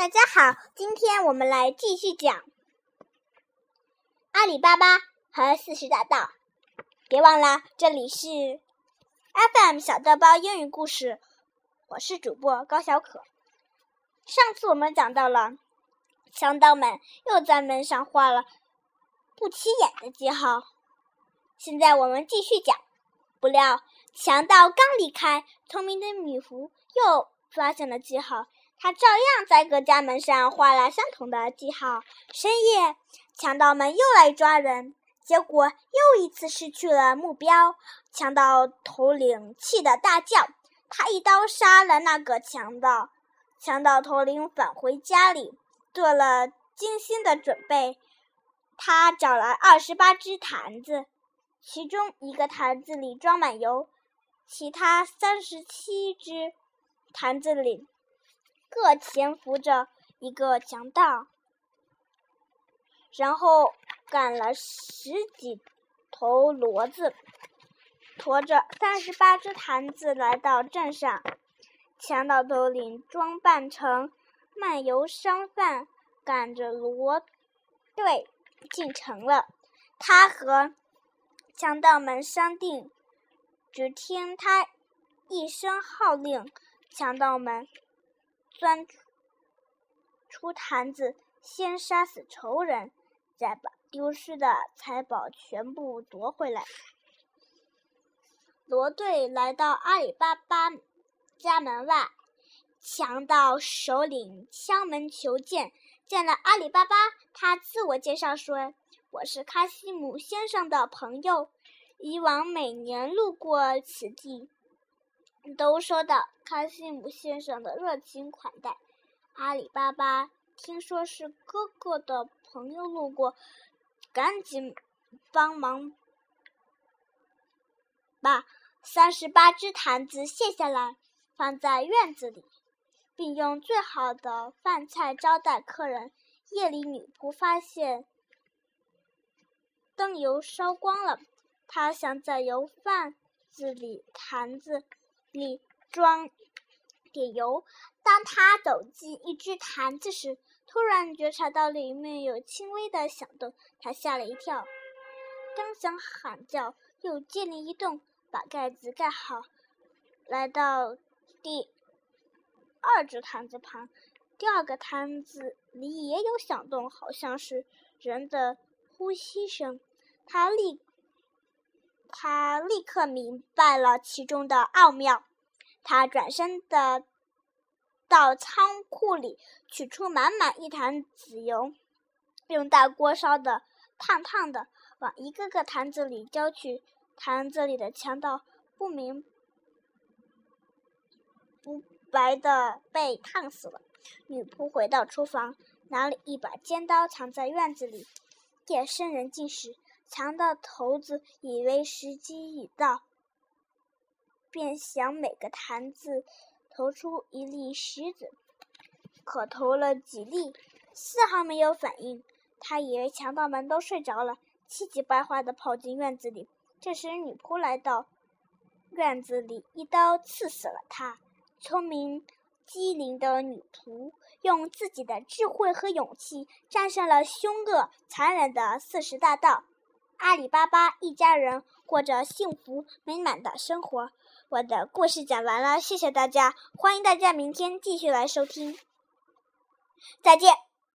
大家好，今天我们来继续讲阿里巴巴和四十大盗。别忘了，这里是 FM 小豆包英语故事，我是主播高小可。上次我们讲到了强盗们又在门上画了不起眼的记号，现在我们继续讲。不料强盗刚离开，聪明的女仆又发现了记号。他照样在各家门上画了相同的记号。深夜，强盗们又来抓人，结果又一次失去了目标。强盗头领气得大叫，他一刀杀了那个强盗。强盗头领返回家里，做了精心的准备。他找来二十八只坛子，其中一个坛子里装满油，其他三十七只坛子里。各潜伏着一个强盗，然后赶了十几头骡子，驮着三十八只坛子来到镇上。强盗头领装扮成漫游商贩，赶着骡队进城了。他和强盗们商定，只听他一声号令，强盗们。钻出坛子，先杀死仇人，再把丢失的财宝全部夺回来。罗队来到阿里巴巴家门外，强盗首领敲门求见。见了阿里巴巴，他自我介绍说：“我是卡西姆先生的朋友，以往每年路过此地。”都收到卡西姆先生的热情款待。阿里巴巴听说是哥哥的朋友路过，赶紧帮忙把三十八只坛子卸下来，放在院子里，并用最好的饭菜招待客人。夜里，女仆发现灯油烧光了，她想在油饭子里坛子。里装点油。当他走进一只坛子时，突然觉察到里面有轻微的响动，他吓了一跳，刚想喊叫，又精灵一动，把盖子盖好，来到第二只坛子旁。第二个坛子里也有响动，好像是人的呼吸声。他立。他立刻明白了其中的奥妙，他转身的到仓库里取出满满一坛子油，用大锅烧的烫烫的，往一个个坛子里浇去。坛子里的强盗不明不白的被烫死了。女仆回到厨房，拿了一把尖刀，藏在院子里。夜深人静时。强盗头子以为时机已到，便想每个坛子投出一粒石子，可投了几粒，丝毫没有反应。他以为强盗们都睡着了，气急败坏地跑进院子里。这时，女仆来到院子里，一刀刺死了他。聪明机灵的女仆用自己的智慧和勇气，战胜了凶恶残忍的四十大盗。阿里巴巴一家人过着幸福美满的生活。我的故事讲完了，谢谢大家，欢迎大家明天继续来收听，再见。